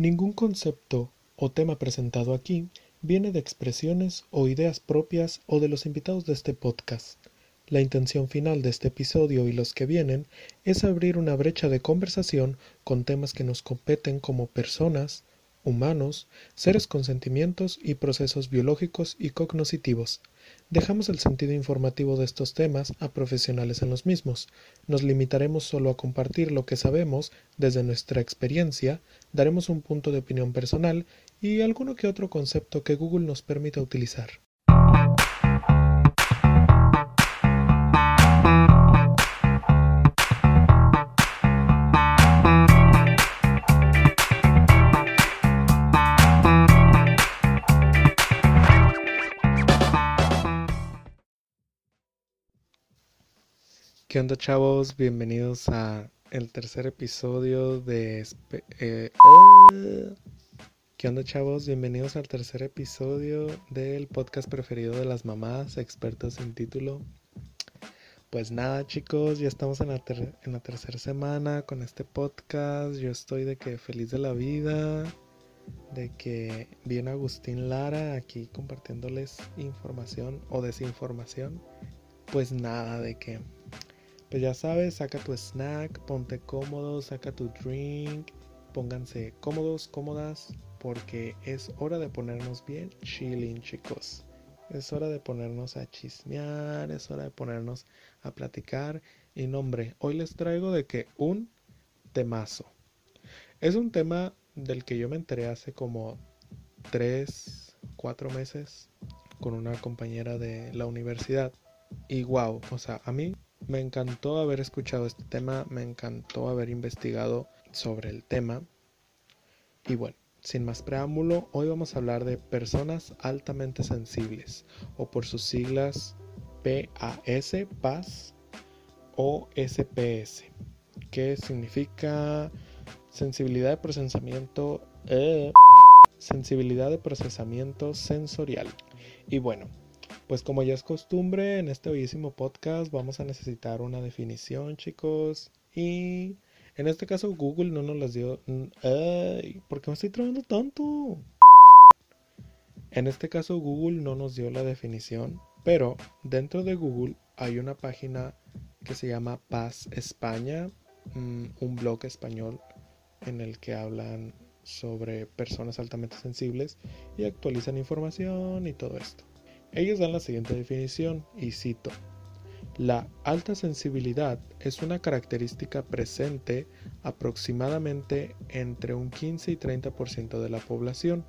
Ningún concepto o tema presentado aquí viene de expresiones o ideas propias o de los invitados de este podcast. La intención final de este episodio y los que vienen es abrir una brecha de conversación con temas que nos competen como personas, humanos, seres con sentimientos y procesos biológicos y cognitivos. Dejamos el sentido informativo de estos temas a profesionales en los mismos. Nos limitaremos solo a compartir lo que sabemos desde nuestra experiencia, daremos un punto de opinión personal y alguno que otro concepto que Google nos permita utilizar. ¿Qué onda chavos? Bienvenidos a el tercer episodio de... Eh, uh, ¿Qué onda chavos? Bienvenidos al tercer episodio del podcast preferido de las mamás, expertos sin título. Pues nada chicos, ya estamos en la, en la tercera semana con este podcast. Yo estoy de que feliz de la vida, de que viene Agustín Lara aquí compartiéndoles información o desinformación. Pues nada, de que pues ya sabes, saca tu snack, ponte cómodo, saca tu drink, pónganse cómodos, cómodas, porque es hora de ponernos bien chilling, chicos. Es hora de ponernos a chismear, es hora de ponernos a platicar. Y nombre, hoy les traigo de que un temazo. Es un tema del que yo me enteré hace como 3, 4 meses con una compañera de la universidad. Y wow, o sea, a mí me encantó haber escuchado este tema, me encantó haber investigado sobre el tema. Y bueno, sin más preámbulo, hoy vamos a hablar de personas altamente sensibles, o por sus siglas PAS, PAS o SPS, que significa sensibilidad de procesamiento, eh, sensibilidad de procesamiento sensorial. Y bueno, pues como ya es costumbre en este bellísimo podcast vamos a necesitar una definición chicos y en este caso Google no nos las dio... Ay, ¿Por qué me estoy trabando tanto? En este caso Google no nos dio la definición, pero dentro de Google hay una página que se llama Paz España, mm, un blog español en el que hablan sobre personas altamente sensibles y actualizan información y todo esto. Ellos dan la siguiente definición, y cito, la alta sensibilidad es una característica presente aproximadamente entre un 15 y 30% de la población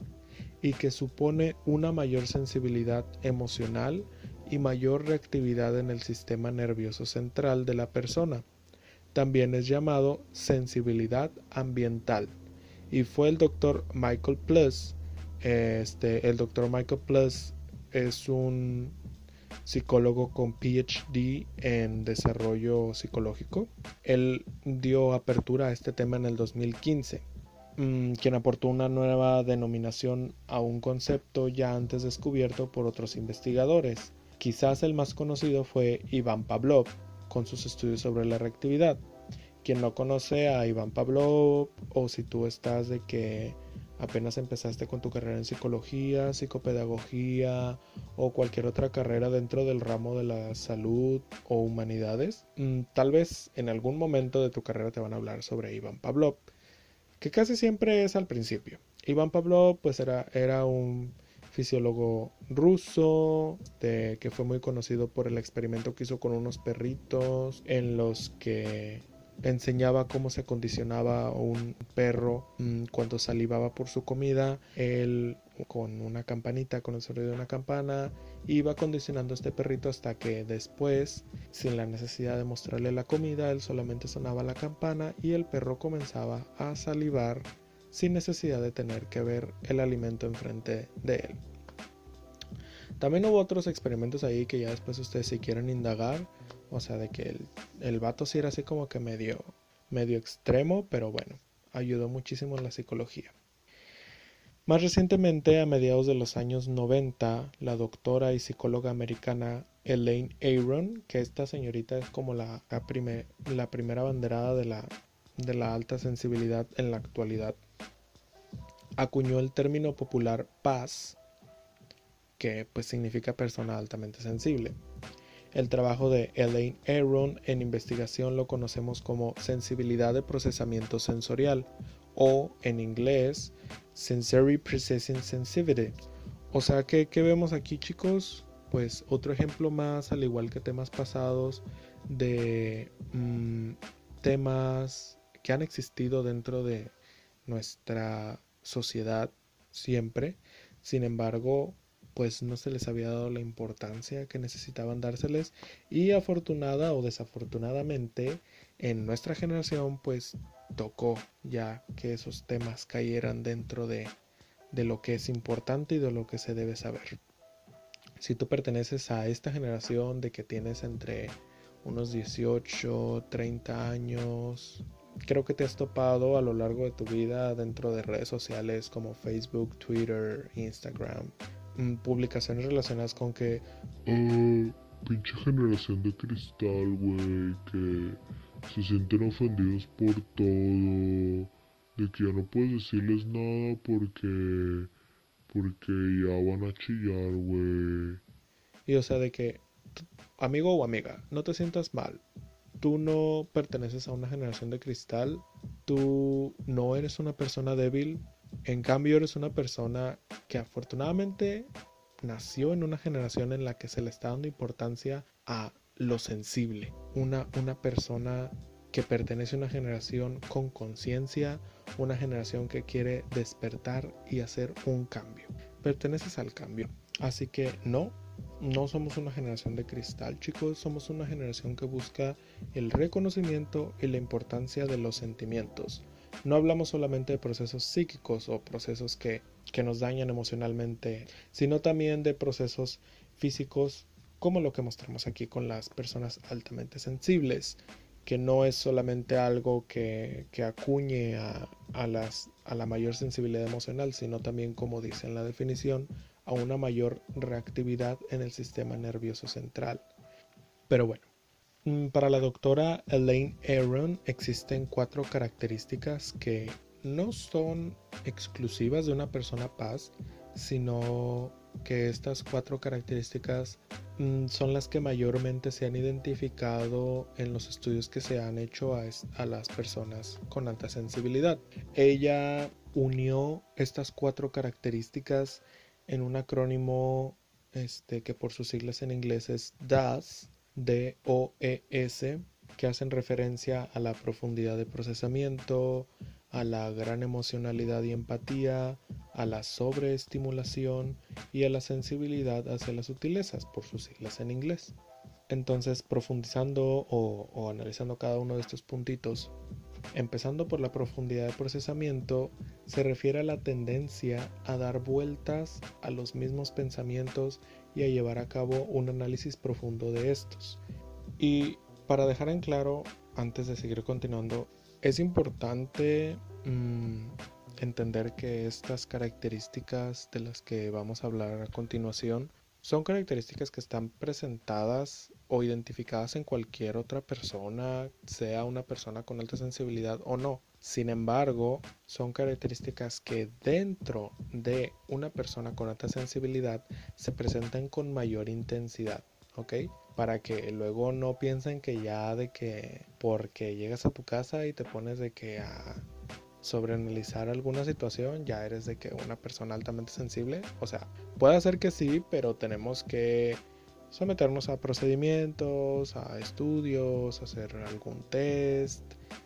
y que supone una mayor sensibilidad emocional y mayor reactividad en el sistema nervioso central de la persona. También es llamado sensibilidad ambiental. Y fue el doctor Michael Plus, este, el doctor Michael Plus es un psicólogo con PhD en desarrollo psicológico. Él dio apertura a este tema en el 2015, mm, quien aportó una nueva denominación a un concepto ya antes descubierto por otros investigadores. Quizás el más conocido fue Iván Pavlov, con sus estudios sobre la reactividad. Quien no conoce a Iván Pavlov, o si tú estás de que apenas empezaste con tu carrera en psicología, psicopedagogía o cualquier otra carrera dentro del ramo de la salud o humanidades, mm, tal vez en algún momento de tu carrera te van a hablar sobre Iván Pavlov, que casi siempre es al principio. Iván Pavlov pues era, era un fisiólogo ruso que fue muy conocido por el experimento que hizo con unos perritos en los que enseñaba cómo se condicionaba un perro mm, cuando salivaba por su comida. Él con una campanita, con el sonido de una campana, iba condicionando a este perrito hasta que después, sin la necesidad de mostrarle la comida, él solamente sonaba la campana y el perro comenzaba a salivar sin necesidad de tener que ver el alimento enfrente de él. También hubo otros experimentos ahí que ya después ustedes si quieren indagar, o sea, de que el, el vato sí era así como que medio, medio extremo, pero bueno, ayudó muchísimo en la psicología. Más recientemente, a mediados de los años 90, la doctora y psicóloga americana Elaine Aron, que esta señorita es como la, la primera banderada de la, de la alta sensibilidad en la actualidad, acuñó el término popular paz, que pues significa persona altamente sensible. El trabajo de Elaine Aron en investigación lo conocemos como sensibilidad de procesamiento sensorial o en inglés sensory processing sensitivity. O sea que, ¿qué vemos aquí chicos? Pues otro ejemplo más, al igual que temas pasados, de mm, temas que han existido dentro de nuestra sociedad siempre. Sin embargo, pues no se les había dado la importancia que necesitaban dárseles y afortunada o desafortunadamente en nuestra generación pues tocó ya que esos temas cayeran dentro de, de lo que es importante y de lo que se debe saber. Si tú perteneces a esta generación de que tienes entre unos 18, 30 años, creo que te has topado a lo largo de tu vida dentro de redes sociales como Facebook, Twitter, Instagram, publicaciones relacionadas con que... Uh, pinche generación de cristal, güey, que se sienten ofendidos por todo, de que ya no puedes decirles nada porque... porque ya van a chillar, güey. Y o sea, de que, amigo o amiga, no te sientas mal. Tú no perteneces a una generación de cristal, tú no eres una persona débil, en cambio eres una persona que afortunadamente nació en una generación en la que se le está dando importancia a lo sensible, una, una persona que pertenece a una generación con conciencia, una generación que quiere despertar y hacer un cambio. Perteneces al cambio. Así que no, no somos una generación de cristal, chicos, somos una generación que busca el reconocimiento y la importancia de los sentimientos. No hablamos solamente de procesos psíquicos o procesos que, que nos dañan emocionalmente, sino también de procesos físicos como lo que mostramos aquí con las personas altamente sensibles, que no es solamente algo que, que acuñe a, a, las, a la mayor sensibilidad emocional, sino también, como dice en la definición, a una mayor reactividad en el sistema nervioso central. Pero bueno, para la doctora Elaine Aaron existen cuatro características que no son exclusivas de una persona paz, sino que estas cuatro características mm, son las que mayormente se han identificado en los estudios que se han hecho a, a, las personas con alta sensibilidad. Ella unió estas cuatro características en un acrónimo este, que por sus siglas en inglés es DAS, D-O-E-S, que hacen referencia a la profundidad de procesamiento, a la gran emocionalidad y empatía, a la sobreestimulación y a la sensibilidad hacia las sutilezas, por sus siglas en inglés. Entonces, profundizando o, o analizando cada uno de estos puntitos, Empezando por la profundidad de procesamiento, se refiere a la tendencia a dar vueltas a los mismos pensamientos y a llevar a cabo un análisis profundo de estos. Y para dejar en claro, antes de seguir continuando, es importante mm, entender que estas características de las que vamos a hablar a continuación son características que están presentadas o identificadas en cualquier otra persona, sea una persona con alta sensibilidad o no. Sin embargo, son características que dentro de una persona con alta sensibilidad se presentan con mayor intensidad, ¿ok? Para que luego no piensen que ya de que porque llegas a tu casa y te pones de que a sobreanalizar alguna situación, ya eres de que una persona altamente sensible. O sea, puede ser que sí, pero tenemos que someternos a procedimientos, a estudios, hacer algún test,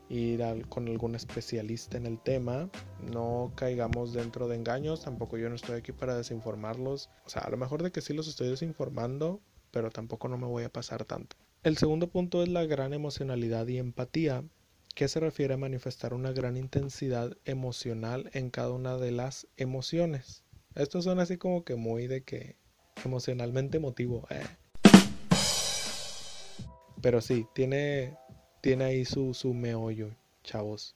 ir con algún especialista en el tema. No caigamos dentro de engaños, tampoco yo no estoy aquí para desinformarlos. O sea, a lo mejor de que sí los estoy desinformando, pero tampoco no me voy a pasar tanto. El segundo punto es la gran emocionalidad y empatía que se refiere a manifestar una gran intensidad emocional en cada una de las emociones. Esto son así como que muy de que emocionalmente emotivo. Eh. Pero sí, tiene, tiene ahí su, su meollo, chavos.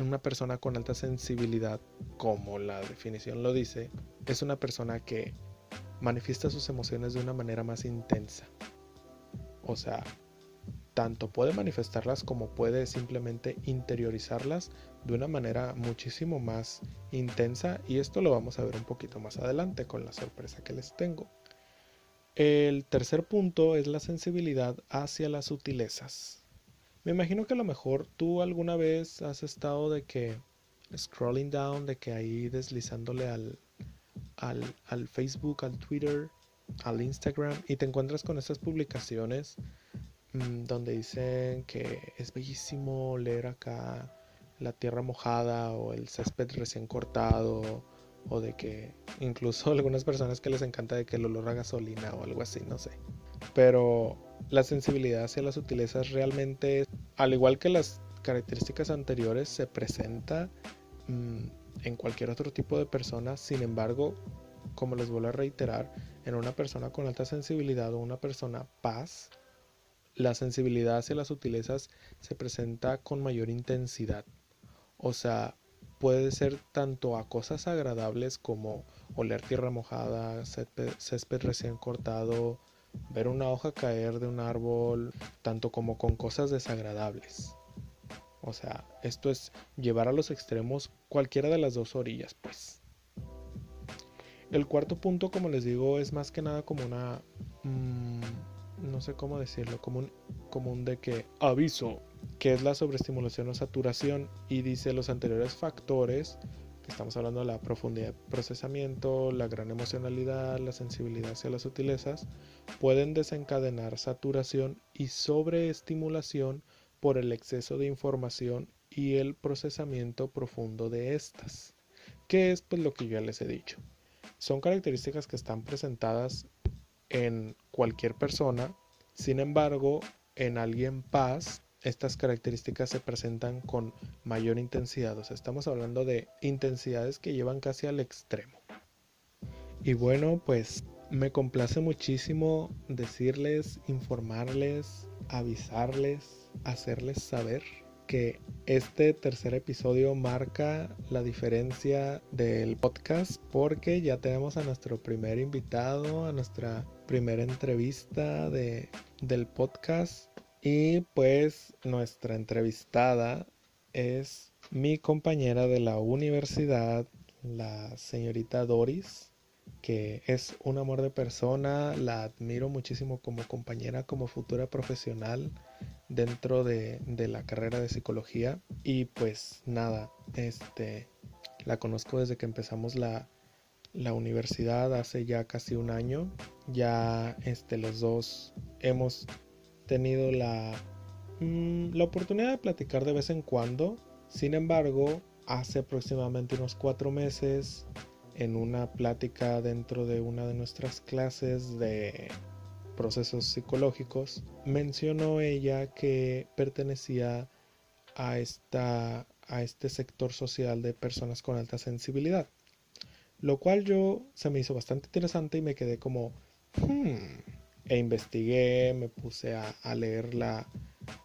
Una persona con alta sensibilidad, como la definición lo dice, es una persona que manifiesta sus emociones de una manera más intensa. O sea, tanto puede manifestarlas como puede simplemente interiorizarlas de una manera muchísimo más intensa y esto lo vamos a ver un poquito más adelante con la sorpresa que les tengo. El tercer punto es la sensibilidad hacia las sutilezas. Me imagino que a lo mejor tú alguna vez has estado de que scrolling down, de que ahí deslizándole al, al, al Facebook, al Twitter, al Instagram y te encuentras con estas publicaciones donde dicen que es bellísimo leer acá la tierra mojada o el césped recién cortado o de que incluso algunas personas que les encanta de que el olor a gasolina o algo así, no sé. Pero la sensibilidad hacia las sutilezas realmente, al igual que las características anteriores, se presenta mm, en cualquier otro tipo de persona. Sin embargo, como les vuelvo a reiterar, en una persona con alta sensibilidad o una persona paz, la sensibilidad hacia las sutilezas se presenta con mayor intensidad. O sea, puede ser tanto a cosas agradables como oler tierra mojada, césped, recién cortado, ver una hoja caer de un árbol, tanto como con cosas desagradables. O sea, esto es llevar a los extremos cualquiera de las dos orillas, pues. El cuarto punto, como les digo, es más que nada como una... Mm, no sé cómo decirlo, como un de que aviso, que es la sobreestimulación o saturación y dice los anteriores factores, que estamos hablando de la profundidad de procesamiento, la gran emocionalidad, la sensibilidad hacia las sutilezas, pueden desencadenar saturación y sobreestimulación por el exceso de información y el procesamiento profundo de estas, que es pues lo que ya les he dicho. Son características que están presentadas en cualquier persona. Sin embargo, en alguien paz, estas características se presentan con mayor intensidad. O sea, estamos hablando de intensidades que llevan casi al extremo. Y bueno, pues me complace muchísimo decirles, informarles, avisarles, hacerles saber que este tercer episodio marca la diferencia del podcast porque ya tenemos a nuestro primer invitado, a nuestra primera entrevista de, del podcast. Y pues nuestra entrevistada es mi compañera de la universidad, la señorita Doris que es un amor de persona, la admiro muchísimo como compañera, como futura profesional dentro de, la carrera de psicología. Y pues nada, este, la conozco desde que empezamos la, universidad hace ya casi un año, ya este, los dos hemos tenido la, mm, la oportunidad de platicar de vez en cuando, sin embargo, hace aproximadamente unos cuatro meses en una plática dentro de una de nuestras clases de procesos psicológicos, mencionó ella que pertenecía a, esta, a este sector social de personas con alta sensibilidad. Lo cual yo se me hizo bastante interesante y me quedé como, hmm", e investigué, me puse a, leer la,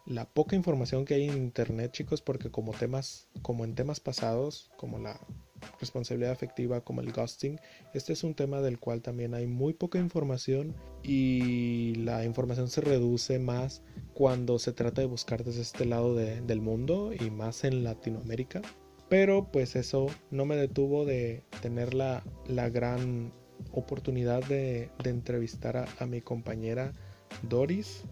la poca información que hay en internet, chicos, porque como temas, como en temas pasados, como la responsabilidad afectiva como el ghosting. Este es un tema del cual también hay muy poca información y la información se reduce más cuando se trata de buscar desde este lado del mundo y más en Latinoamérica. Pero pues eso no me detuvo de tener la, gran oportunidad de, entrevistar a, mi compañera Doris.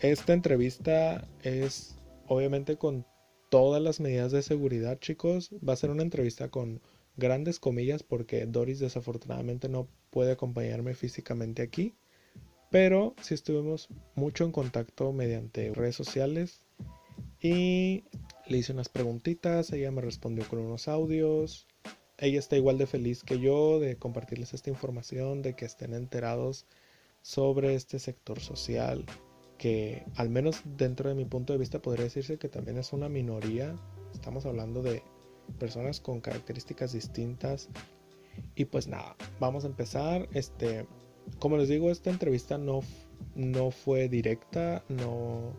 Esta entrevista es obviamente con todas las medidas de seguridad, chicos. Va a ser una entrevista con grandes comillas porque Doris desafortunadamente no puede acompañarme físicamente aquí, pero sí estuvimos mucho en contacto mediante redes sociales y le hice unas preguntitas, ella me respondió con unos audios. Ella está igual de feliz que yo de compartirles esta información, de que estén enterados sobre este sector social que al menos dentro de mi punto de vista podría decirse que también es una minoría. Estamos hablando de personas con características distintas. Y pues nada, vamos a empezar. Este, como les digo, esta entrevista no, no fue directa, no,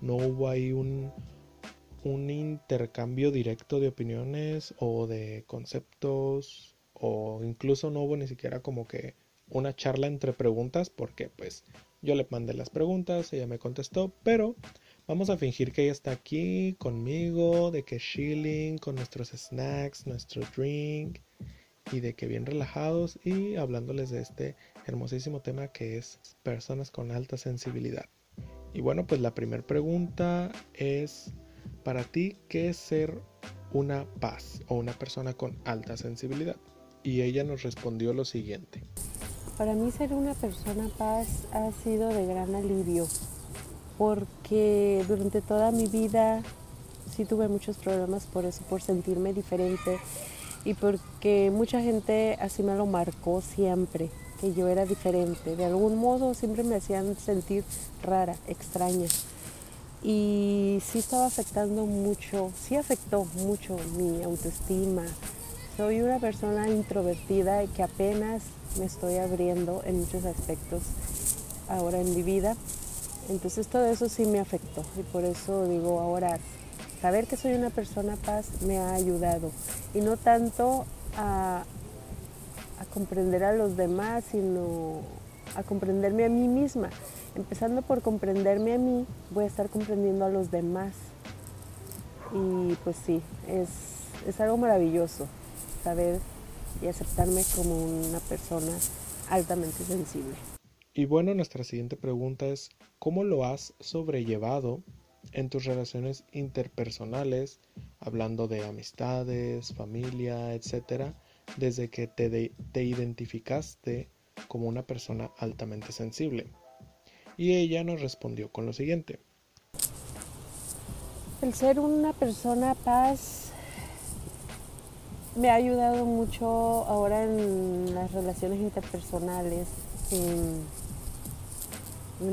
no hubo ahí un, un intercambio directo de opiniones o de conceptos o incluso no hubo ni siquiera como que una charla entre preguntas porque pues Yo le mandé las preguntas, ella me contestó, pero vamos a fingir que ella está aquí conmigo, de que chilling con nuestros snacks, nuestro drink y de que bien relajados y hablándoles de este hermosísimo tema que es personas con alta sensibilidad. Y bueno, pues la primera pregunta es, para ti, ¿qué es ser una paz o una persona con alta sensibilidad? Y ella nos respondió lo siguiente. Para mí ser una persona paz ha sido de gran alivio, porque durante toda mi vida sí tuve muchos problemas por eso, por sentirme diferente y porque mucha gente así me lo marcó siempre, que yo era diferente. De algún modo siempre me hacían sentir rara, extraña. Y sí estaba afectando mucho, sí afectó mucho mi autoestima. Soy una persona introvertida y que apenas me estoy abriendo en muchos aspectos ahora en mi vida. Entonces todo eso sí me afectó y por eso digo ahora, saber que soy una persona paz me ha ayudado y no tanto a, a comprender a los demás, sino a comprenderme a mí misma. Empezando por comprenderme a mí, voy a estar comprendiendo a los demás. Y pues sí, es, es algo maravilloso saber y aceptarme como una persona altamente sensible. Y bueno, nuestra siguiente pregunta es, ¿cómo lo has sobrellevado en tus relaciones interpersonales, hablando de amistades, familia, etcétera, desde que te, te identificaste como una persona altamente sensible? Y ella nos respondió con lo siguiente. El ser una persona paz me ha ayudado mucho ahora en las relaciones interpersonales, en,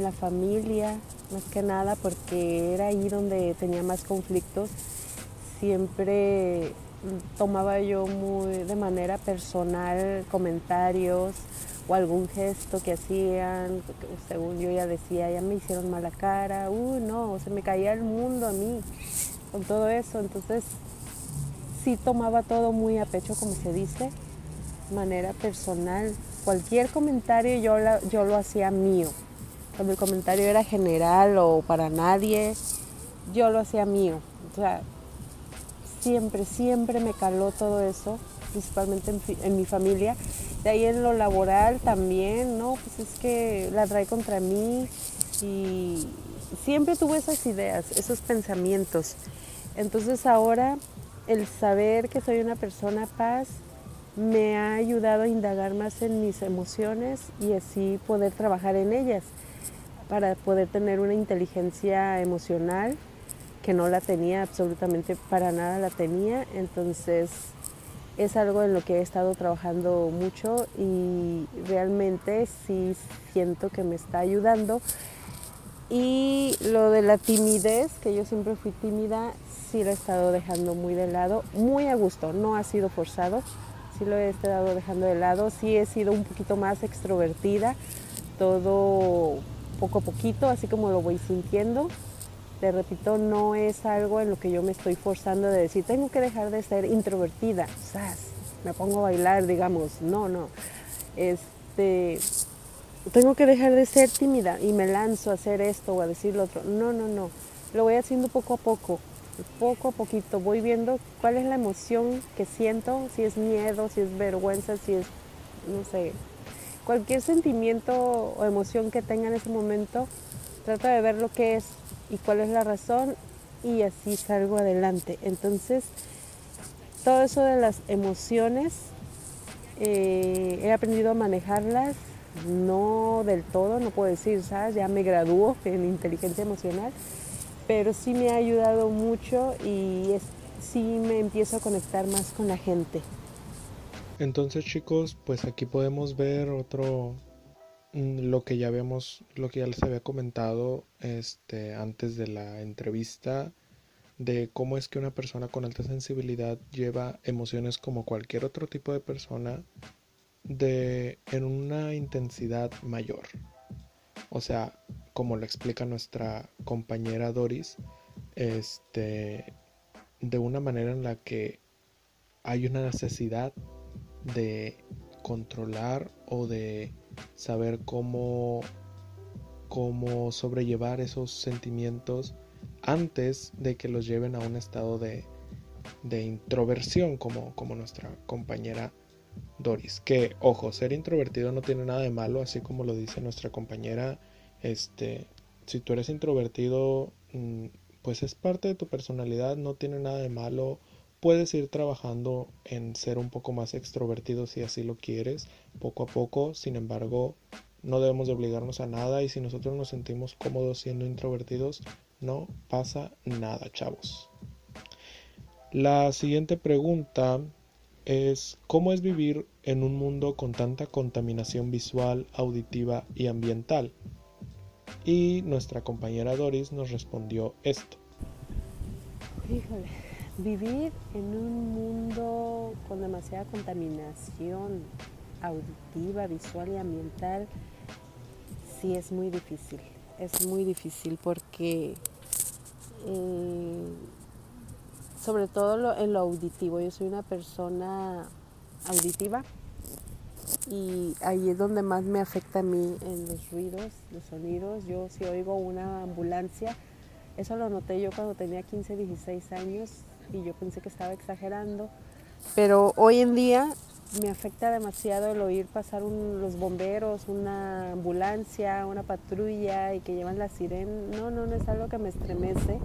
la familia, más que nada porque era ahí donde tenía más conflictos. Siempre tomaba yo muy de manera personal comentarios o algún gesto que hacían, según yo ya decía, ya me hicieron mala cara, uy no, se me caía el mundo a mí con todo eso. Entonces sí tomaba todo muy a pecho, como se dice, manera personal. Cualquier comentario yo, yo lo hacía mío. Cuando el comentario era general o para nadie, yo lo hacía mío. O sea, siempre, siempre me caló todo eso, principalmente en, en, mi familia. De ahí en lo laboral también, ¿no? Pues es que la trae contra mí y siempre tuve esas ideas, esos pensamientos. Entonces ahora el saber que soy una persona paz me ha ayudado a indagar más en mis emociones y así poder trabajar en ellas para poder tener una inteligencia emocional que no la tenía absolutamente para nada la tenía entonces es algo en lo que he estado trabajando mucho y realmente sí siento que me está ayudando y lo de la timidez, que yo siempre fui tímida, sí lo he estado dejando muy de lado, muy a gusto, no ha sido forzado, sí lo he estado dejando de lado, sí he sido un poquito más extrovertida, todo poco a poquito, así como lo voy sintiendo. Te repito, no es algo en lo que yo me estoy forzando de decir, tengo que dejar de ser introvertida, me pongo a bailar, digamos, no, no. Este, tengo que dejar de ser tímida y me lanzo a hacer esto o a decir lo otro. No, no, no. Lo voy haciendo poco a poco, poco a poquito. Voy viendo cuál es la emoción que siento, si es miedo, si es vergüenza, si es, no sé, cualquier sentimiento o emoción que tenga en ese momento, trato de ver lo que es y cuál es la razón y así salgo adelante. Entonces, todo eso de las emociones, eh, he aprendido a manejarlas no del todo, no puedo decir, ¿sabes? Ya me graduó en inteligencia emocional, pero sí me ha ayudado mucho y sí me empiezo a conectar más con la gente. Entonces chicos, pues aquí podemos ver otro, lo que ya habíamos, lo que ya les había comentado este, antes de la entrevista, de cómo es que una persona con alta sensibilidad lleva emociones como cualquier otro tipo de persona de en una intensidad mayor. O sea, como lo explica nuestra compañera Doris, este de una manera en la que hay una necesidad de controlar o de saber cómo cómo sobrellevar esos sentimientos antes de que los lleven a un estado de, de introversión como, como nuestra compañera Doris. Que, ojo, ser introvertido no tiene nada de malo, así como lo dice nuestra compañera. Este, si tú eres introvertido, mm, pues es parte de tu personalidad, no tiene nada de malo. Puedes ir trabajando en ser un poco más extrovertido si así lo quieres, poco a poco. Sin embargo, no debemos de obligarnos a nada y si nosotros nos sentimos cómodos siendo introvertidos, no pasa nada, chavos. La siguiente pregunta es ¿cómo es vivir en un mundo con tanta contaminación visual, auditiva y ambiental? Y nuestra compañera Doris nos respondió esto. Híjole, vivir en un mundo con demasiada contaminación auditiva, visual y ambiental sí es muy difícil. Es muy difícil porque eh, sobre todo en lo auditivo. Yo soy una persona auditiva y ahí es donde más me afecta a mí en los ruidos, los sonidos. Yo si oigo una ambulancia, eso lo noté yo cuando tenía 15, 16 años y yo pensé que estaba exagerando, pero hoy en día me afecta demasiado el oír pasar los bomberos, una ambulancia, una patrulla y que llevan la sirena. No, no, no es algo que me estremece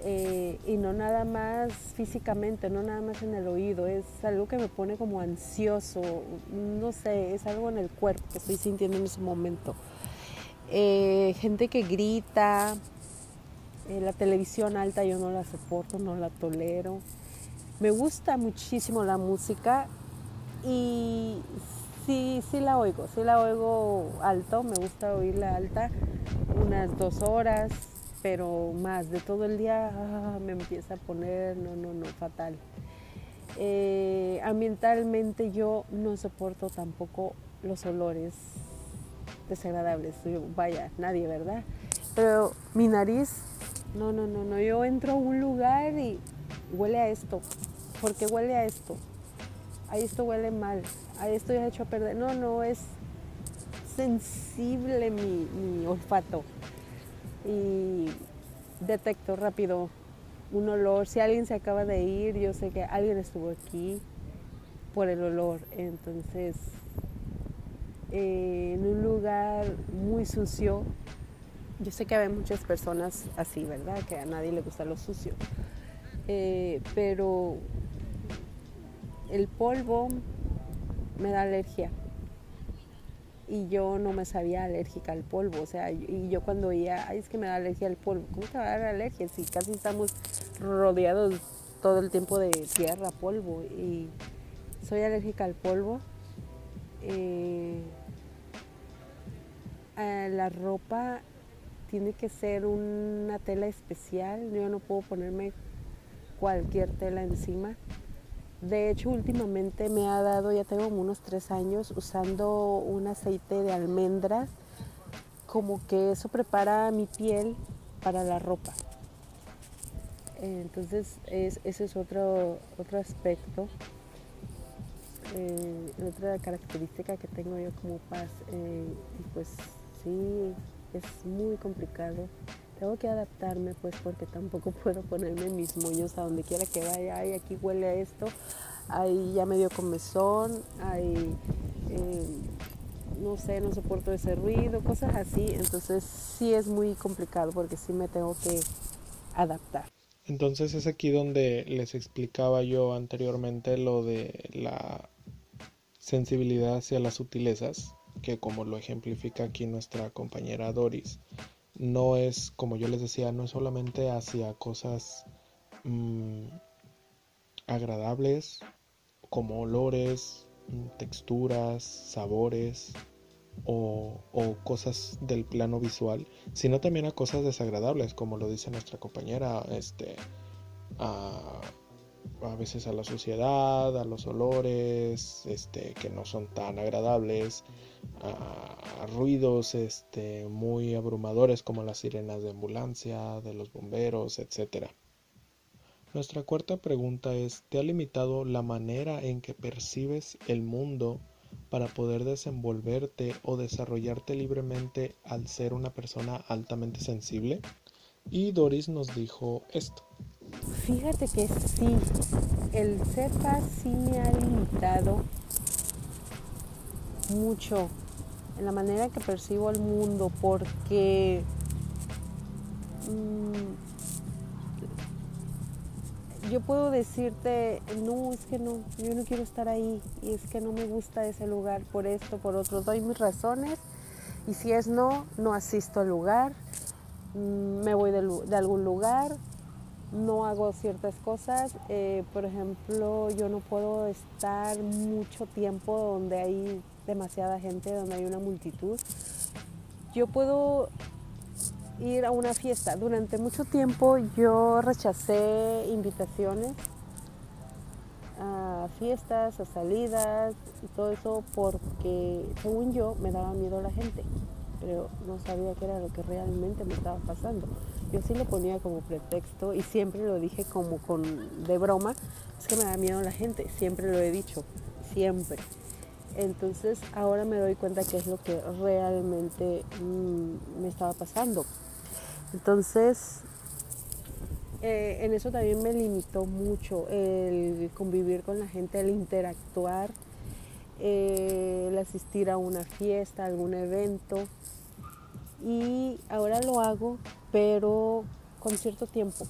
eh, y no nada más físicamente, no nada más en el oído, es algo que me pone como ansioso, no sé, es algo en el cuerpo que estoy sintiendo en ese momento. Eh, gente que grita, eh, la televisión alta yo no la soporto, no la tolero. Me gusta muchísimo la música y sí, sí la oigo, sí la oigo alto, me gusta oírla alta unas dos horas, pero más de todo el día ah, me empieza a poner, no, no, no, fatal. Eh, ambientalmente yo no soporto tampoco los olores desagradables. vaya, nadie, ¿verdad? Pero mi nariz, no, no, no, no. Yo entro a un lugar y huele a esto. porque huele a esto? Ahí esto huele mal. Ahí estoy hecho a perder. No, no, es sensible mi, mi olfato y detecto rápido un olor. Si alguien se acaba de ir, yo sé que alguien estuvo aquí por el olor. Entonces, eh, en un lugar muy sucio, yo sé que hay muchas personas así, ¿verdad? Que a nadie le gusta lo sucio. Eh, pero el polvo me da alergia y yo no me sabía alérgica al polvo, o sea, y yo cuando oía, ay, es que me da alergia al polvo, ¿cómo te va a dar alergia si casi estamos rodeados todo el tiempo de tierra, polvo? Y soy alérgica al polvo. Eh, la ropa tiene que ser una tela especial, yo no puedo ponerme cualquier tela encima de hecho, últimamente me ha dado, ya tengo unos tres años, usando un aceite de almendras, como que eso prepara mi piel para la ropa. Entonces, ese es otro, otro aspecto, eh, otra característica que tengo yo como paz. Eh, y pues sí, es muy complicado. Tengo que adaptarme pues porque tampoco puedo ponerme mis moños a donde quiera que vaya, ay, aquí huele a esto, ahí ya me dio comezón, ahí eh, no sé, no soporto ese ruido, cosas así, entonces sí es muy complicado porque sí me tengo que adaptar. Entonces es aquí donde les explicaba yo anteriormente lo de la sensibilidad hacia las sutilezas, que como lo ejemplifica aquí nuestra compañera Doris, no es, como yo les decía, no es solamente hacia cosas mm, agradables como olores, mm, texturas, sabores o, cosas del plano visual, sino también a cosas desagradables, como lo dice nuestra compañera, este, a, a veces a la suciedad, a los olores, este, que no son tan agradables, a, ruidos este, muy abrumadores como las sirenas de ambulancia, de los bomberos, etc. Nuestra cuarta pregunta es, ¿te ha limitado la manera en que percibes el mundo para poder desenvolverte o desarrollarte libremente al ser una persona altamente sensible? Y Doris nos dijo esto. Fíjate que sí, el ser paz sí me ha limitado mucho en la manera que percibo el mundo porque mmm, yo puedo decirte, no, es que no, yo no quiero estar ahí y es que no me gusta ese lugar por esto, por otro, doy mis razones y si es no, no asisto al lugar, mm, me voy de, de algún lugar, no hago ciertas cosas, eh, por ejemplo, yo no puedo estar mucho tiempo donde hay demasiada gente, donde hay una multitud. Yo puedo ir a una fiesta. Durante mucho tiempo yo rechacé invitaciones a fiestas, a salidas y todo eso porque según yo me daba miedo la gente, pero no sabía qué era lo que realmente me estaba pasando. Yo sí lo ponía como pretexto y siempre lo dije como con de broma, es que me da miedo la gente, siempre lo he dicho, siempre. Entonces ahora me doy cuenta que es lo que realmente mmm, me estaba pasando. Entonces, eh, en eso también me limitó mucho el convivir con la gente, el interactuar, eh, el asistir a una fiesta, a algún evento. Y ahora lo hago, pero con cierto tiempo.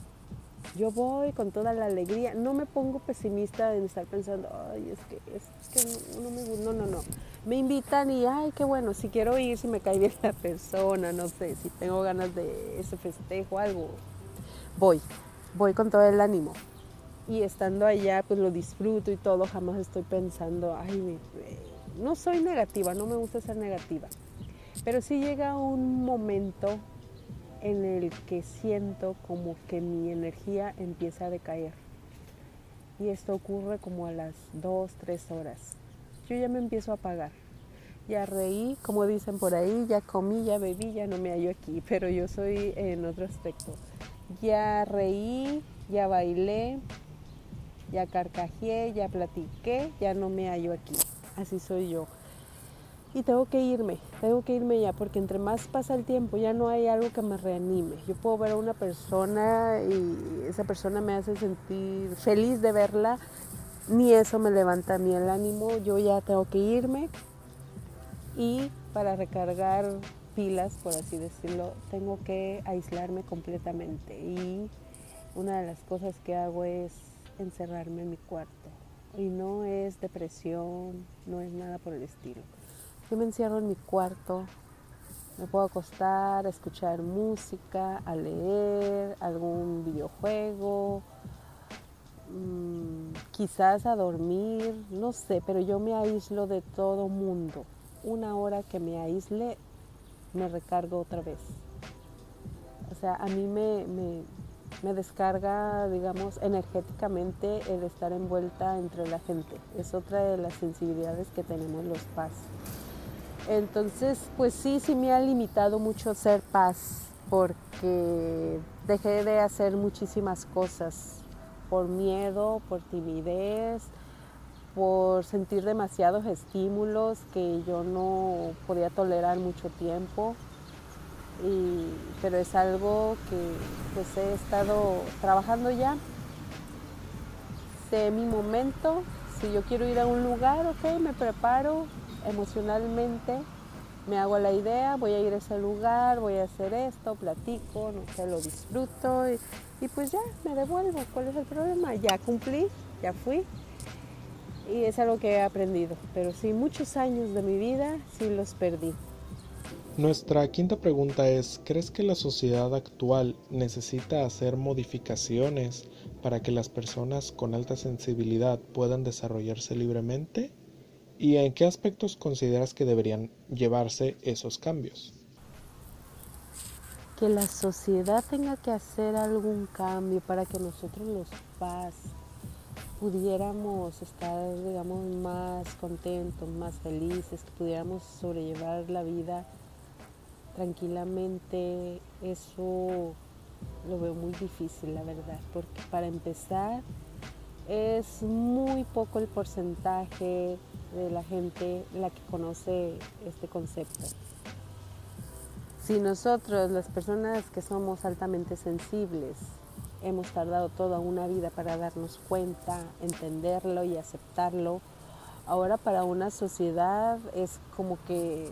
Yo voy con toda la alegría, no me pongo pesimista en estar pensando, ay, es que, es, que no, no, me no, no, no. Me invitan y, ay, qué bueno, si quiero ir, si me cae bien la persona, no sé, si tengo ganas de ese festejo, algo, voy, voy con todo el ánimo. Y estando allá, pues lo disfruto y todo, jamás estoy pensando, ay, no soy negativa, no me gusta ser negativa. Pero sí llega un momento en el que siento como que mi energía empieza a decaer. Y esto ocurre como a las 2, 3 horas. Yo ya me empiezo a apagar. Ya reí, como dicen por ahí, ya comí, ya bebí, ya no me hallo aquí, pero yo soy en otro aspecto. Ya reí, ya bailé, ya carcajeé, ya platiqué, ya no me hallo aquí. Así soy yo y tengo que irme, tengo que irme ya, porque entre más pasa el tiempo ya no hay algo que me reanime. Yo puedo ver a una persona y esa persona me hace sentir feliz de verla, ni eso me levanta a mí el ánimo, yo ya tengo que irme y para recargar pilas, por así decirlo, tengo que aislarme completamente. Y una de las cosas que hago es encerrarme en mi cuarto. Y no es depresión, no es nada por el estilo yo me encierro en mi cuarto, me puedo acostar, escuchar música, a leer, algún videojuego, mmm, quizás a dormir, no sé, pero yo me aíslo de todo mundo. Una hora que me aísle, me recargo otra vez. O sea, a mí me, me, me descarga, digamos, energéticamente el estar envuelta entre la gente. Es otra de las sensibilidades que tenemos los paz. Entonces, pues sí, sí me ha limitado mucho ser paz porque dejé de hacer muchísimas cosas por miedo, por timidez, por sentir demasiados estímulos que yo no podía tolerar mucho tiempo. pero es algo que pues he estado trabajando ya. Sé mi momento, si yo quiero ir a un lugar, ok, me preparo, emocionalmente me hago la idea, voy a ir a ese lugar, voy a hacer esto, platico, no sé, lo disfruto y, pues ya me devuelvo. ¿Cuál es el problema? Ya cumplí, ya fui y es algo que he aprendido. Pero sí, muchos años de mi vida sí los perdí. Nuestra quinta pregunta es, ¿crees que la sociedad actual necesita hacer modificaciones para que las personas con alta sensibilidad puedan desarrollarse libremente? ¿Y en qué aspectos consideras que deberían llevarse esos cambios? Que la sociedad tenga que hacer algún cambio para que nosotros los paz pudiéramos estar, digamos, más contentos, más felices, que pudiéramos sobrellevar la vida tranquilamente, eso lo veo muy difícil, la verdad, porque para empezar, es muy poco el porcentaje de la gente la que conoce este concepto. Si nosotros, las personas que somos altamente sensibles, hemos tardado toda una vida para darnos cuenta, entenderlo y aceptarlo, ahora para una sociedad es como que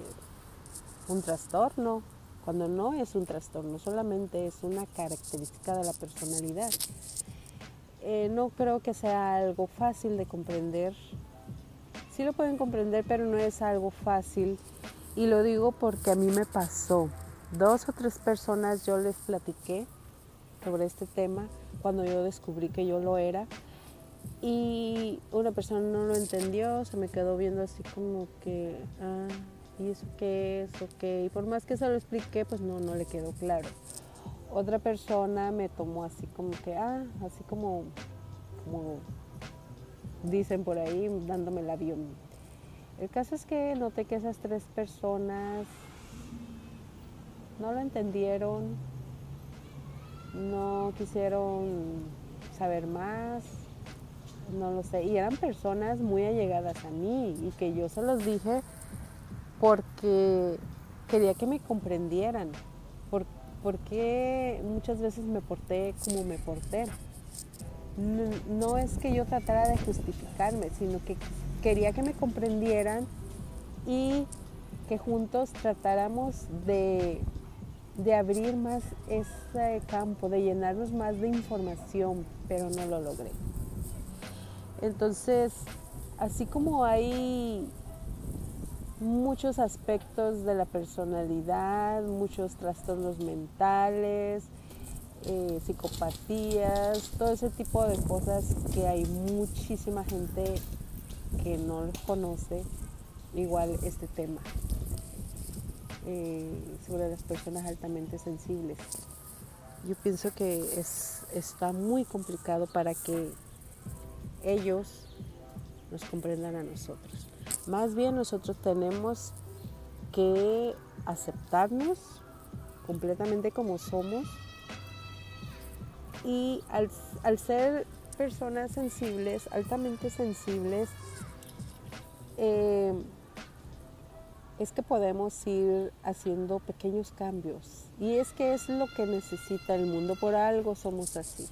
un trastorno, cuando no es un trastorno, solamente es una característica de la personalidad. Eh, no creo que sea algo fácil de comprender. Sí lo pueden comprender, pero no es algo fácil. Y lo digo porque a mí me pasó. Dos o tres personas yo les platiqué sobre este tema cuando yo descubrí que yo lo era. Y una persona no lo entendió, se me quedó viendo así como que, ah, ¿y eso qué es? Ok. Y por más que se lo expliqué, pues no, no le quedó claro otra persona me tomó así como que, ah, así como, dicen por ahí, dándome el avión. El caso es que noté que esas tres personas no lo entendieron, no quisieron saber más, no lo sé, y eran personas muy allegadas a mí y que yo se los dije porque quería que me comprendieran, por qué muchas veces me porté como me porté. No, es que yo tratara de justificarme, sino que quería que me comprendieran y que juntos tratáramos de, de abrir más ese campo, de llenarnos más de información, pero no lo logré. Entonces, así como hay muchos aspectos de la personalidad, muchos trastornos mentales, eh, psicopatías, todo ese tipo de cosas que hay muchísima gente que no conoce, igual este tema eh, sobre las personas altamente sensibles. Yo pienso que es, está muy complicado para que ellos nos comprendan a nosotros. Más bien nosotros tenemos que aceptarnos completamente como somos y al, ser personas sensibles, altamente sensibles, eh, es que podemos ir haciendo pequeños cambios. Y es que es lo que necesita el mundo, por algo somos así.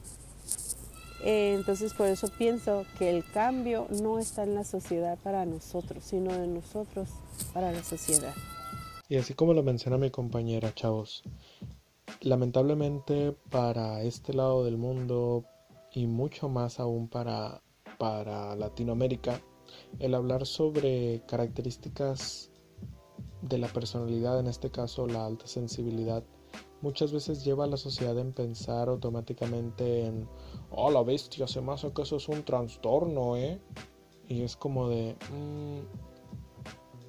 Eh, entonces por eso pienso que el cambio no está en la sociedad para nosotros, sino en nosotros para la sociedad. Y así como lo menciona mi compañera, chavos, lamentablemente para este lado del mundo y mucho más aún para, para Latinoamérica, el hablar sobre características de la personalidad, en este caso la alta sensibilidad, muchas veces lleva a la sociedad en pensar automáticamente en, oh, la bestia, se me hace que eso es un trastorno, ¿eh? Y es como de, mm,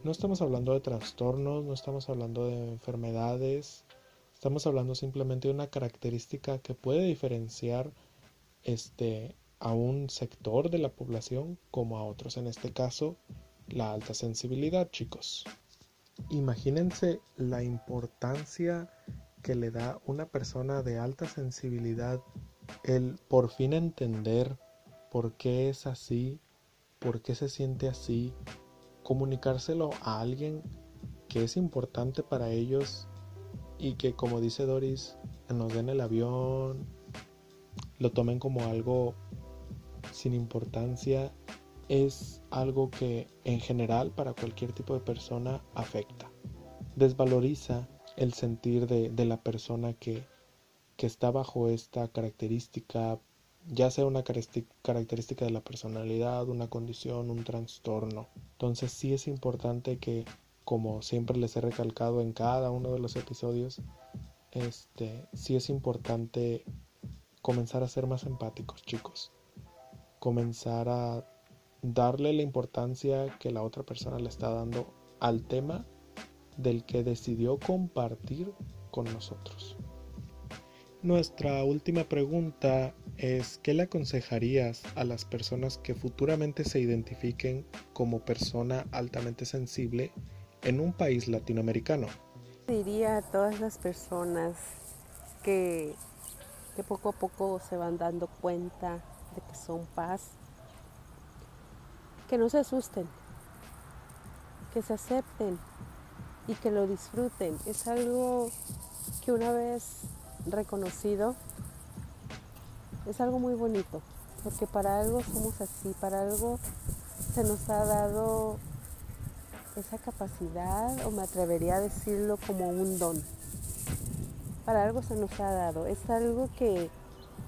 no estamos hablando de trastornos, no estamos hablando de enfermedades, estamos hablando simplemente de una característica que puede diferenciar este, a un sector de la población como a otros, en este caso, la alta sensibilidad, chicos. Imagínense la importancia que le da una persona de alta sensibilidad el por fin entender por qué es así, por qué se siente así, comunicárselo a alguien que es importante para ellos y que como dice Doris, nos den el avión, lo tomen como algo sin importancia, es algo que en general para cualquier tipo de persona afecta. Desvaloriza el sentir de, la persona que, que está bajo esta característica, ya sea una característica de la personalidad, una condición, un trastorno. Entonces sí es importante que, como siempre les he recalcado en cada uno de los episodios, este, sí es importante comenzar a ser más empáticos, chicos. Comenzar a darle la importancia que la otra persona le está dando al tema del que decidió compartir con nosotros. Nuestra última pregunta es, ¿qué le aconsejarías a las personas que futuramente se identifiquen como persona altamente sensible en un país latinoamericano? Diría a todas las personas que, que poco a poco se van dando cuenta de que son paz, que no se asusten, que se acepten y que lo disfruten. Es algo que una vez reconocido es algo muy bonito, porque para algo somos así, para algo se nos ha dado esa capacidad, o me atrevería a decirlo como un don. Para algo se nos ha dado, es algo que,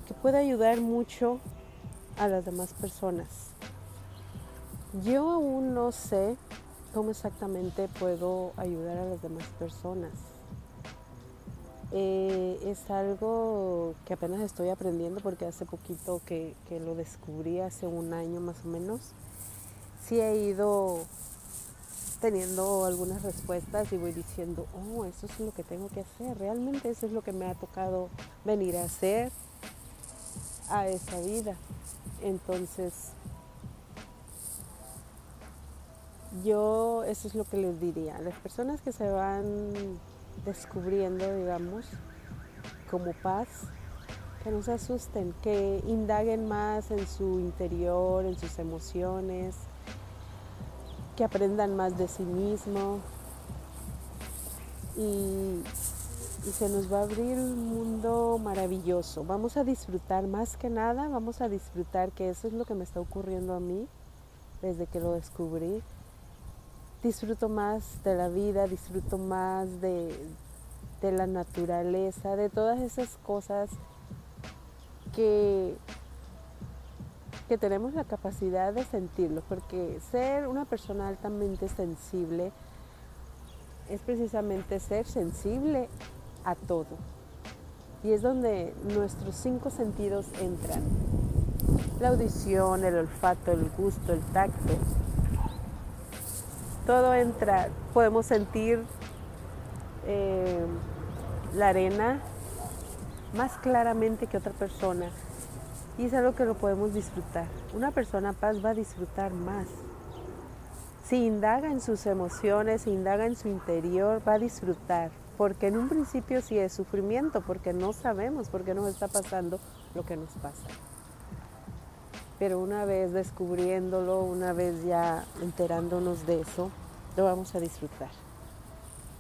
que puede ayudar mucho a las demás personas. Yo aún no sé cómo exactamente puedo ayudar a las demás personas. Eh, es algo que apenas estoy aprendiendo porque hace poquito que, que, lo descubrí, hace un año más o menos. Sí he ido teniendo algunas respuestas y voy diciendo, oh, eso es lo que tengo que hacer. Realmente eso es lo que me ha tocado venir a hacer a esa vida. Entonces, yo eso es lo que les diría. Las personas que se van descubriendo, digamos, como paz, que no se asusten, que indaguen más en su interior, en sus emociones, que aprendan más de sí mismo y, y, se nos va a abrir un mundo maravilloso. Vamos a disfrutar más que nada, vamos a disfrutar que eso es lo que me está ocurriendo a mí desde que lo descubrí disfruto más de la vida, disfruto más de, de la naturaleza, de todas esas cosas que, que tenemos la capacidad de sentirlo, porque ser una persona altamente sensible es precisamente ser sensible a todo. Y es donde nuestros cinco sentidos entran. La audición, el olfato, el gusto, el tacto, todo entra. Podemos sentir eh, la arena más claramente que otra persona. Y es algo que lo podemos disfrutar. Una persona paz va a disfrutar más. Si indaga en sus emociones, si indaga en su interior, va a disfrutar. Porque en un principio sí es sufrimiento, porque no sabemos por qué nos está pasando lo que nos pasa pero una vez descubriéndolo, una vez ya enterándonos de eso, lo vamos a disfrutar.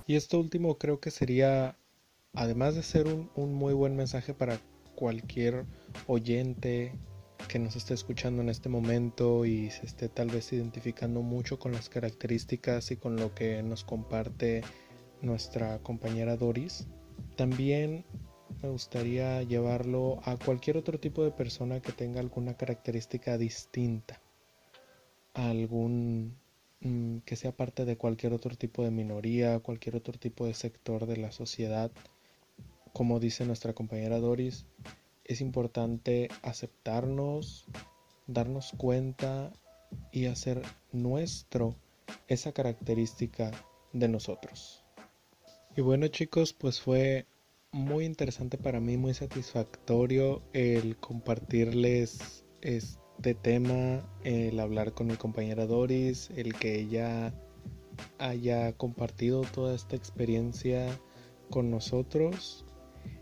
Y esto último creo que sería, además de ser un, un muy buen mensaje para cualquier oyente que nos esté escuchando en este momento y se esté tal vez identificando mucho con las características y con lo que nos comparte nuestra compañera Doris, también me gustaría llevarlo a cualquier otro tipo de persona que tenga alguna característica distinta, algún mm, que sea parte de cualquier otro tipo de minoría, cualquier otro tipo de sector de la sociedad. Como dice nuestra compañera Doris, es importante aceptarnos, darnos cuenta y hacer nuestro esa característica de nosotros. Y bueno chicos, pues fue muy interesante para mí, muy satisfactorio el compartirles este tema, el hablar con mi compañera Doris, el que ella haya compartido toda esta experiencia con nosotros.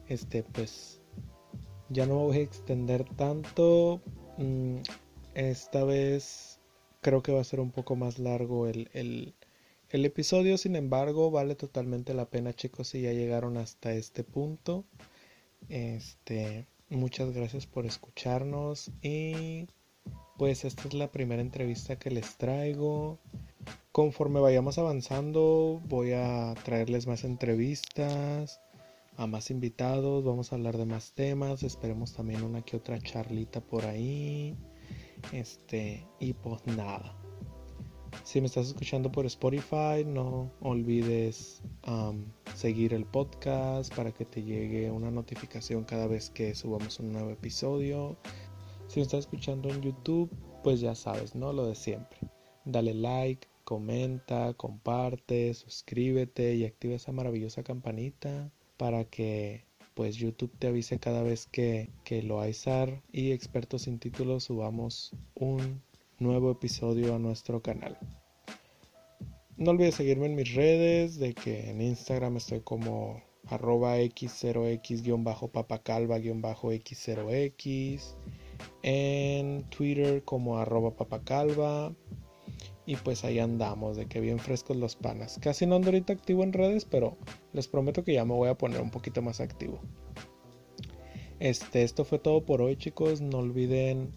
Este, pues ya no voy a extender tanto. Mm, esta vez creo que va a ser un poco más largo el, el, el episodio, sin embargo, vale totalmente la pena, chicos, si ya llegaron hasta este punto. Este, muchas gracias por escucharnos y pues esta es la primera entrevista que les traigo. Conforme vayamos avanzando, voy a traerles más entrevistas, a más invitados, vamos a hablar de más temas, esperemos también una que otra charlita por ahí. Este, y pues nada. Si me estás escuchando por Spotify, no olvides seguir el podcast para que te llegue una notificación cada vez que subamos un nuevo episodio. Si me estás escuchando en YouTube, pues ya sabes, ¿no? Lo de siempre. Dale like, comenta, comparte, suscríbete y activa esa maravillosa campanita para que pues YouTube te avise cada vez que, que Loaizar y Expertos sin Títulos subamos un nuevo episodio a nuestro canal. No olvides seguirme en mis redes, de que en Instagram estoy como arroba x0x-papacalva-x0x, en Twitter como arroba papacalva, Y pues ahí andamos, de que bien frescos los panas. Casi no ando ahorita activo en redes, pero les prometo que ya me voy a poner un poquito más activo. Este, esto fue todo por hoy, chicos. No olviden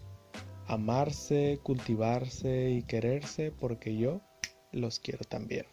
amarse, cultivarse y quererse, porque yo los quiero también.